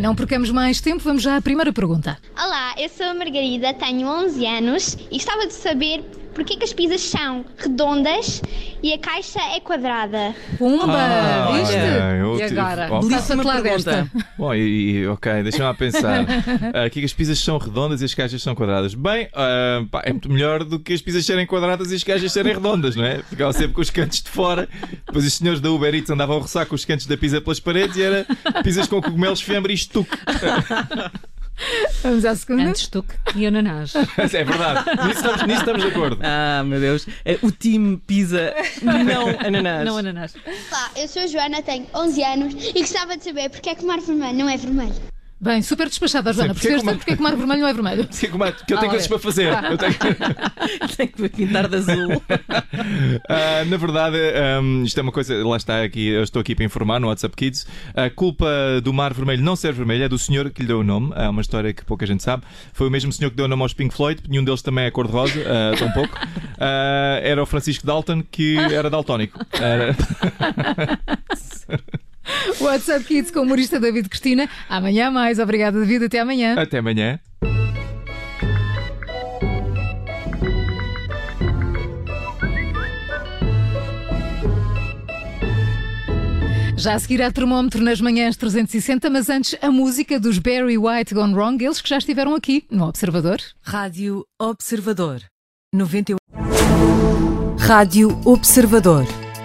não percamos mais tempo, vamos já à primeira pergunta. Olá, eu sou a Margarida, tenho 11 anos e gostava de saber porquê que as pizzas são redondas e a caixa é quadrada. Pumba! Ah, viste? olha, eu e tive- agora? Ó, Passa-te lá desta. Bom, e, e- ok, deixa-me lá pensar. Ah, Aqui que as pizzas são redondas e as caixas são quadradas. Bem, ah, pá, é muito melhor do que as pizzas serem quadradas e as caixas serem redondas, não é? Ficava sempre com os cantos de fora. Depois os senhores da Uber Eats andavam a roçar com os cantos da pizza pelas paredes e era pizzas com cogumelos, fiambre e estuque. Vamos à segunda. Antes tuque e ananás. É verdade, nisso estamos, nisso estamos de acordo. Ah, meu Deus. É o time pizza, não ananás. Não ananás. Olá, eu sou a Joana, tenho 11 anos e gostava de saber porquê é que o mar vermelho não é vermelho. Bem, super despachada, Joana. porque é Percebeste que o mar- porque é que o mar vermelho não é vermelho? Sim, como é que eu tenho Ah, coisas olha. para fazer. Eu tenho... Tem que pintar de azul. Ah, na verdade, ahm, isto é uma coisa, lá está aqui, eu estou aqui para informar no WhatsApp Kids. A culpa do Mar Vermelho não ser vermelho é do senhor que lhe deu o nome. É uma história que pouca gente sabe. Foi o mesmo senhor que deu o nome aos Pink Floyd, nenhum deles também é cor-de-rosa, ah, tão pouco. Ah, era o Francisco Dalton, que era daltónico. Era... WhatsApp Kids com o humorista David Cristina. Amanhã mais. Obrigada, David. Até amanhã. Até amanhã. Já a seguir há termómetro nas manhãs 360, mas antes a música dos Barry White Gone Wrong, eles que já estiveram aqui no Observador. Rádio Observador. 91. Rádio Observador.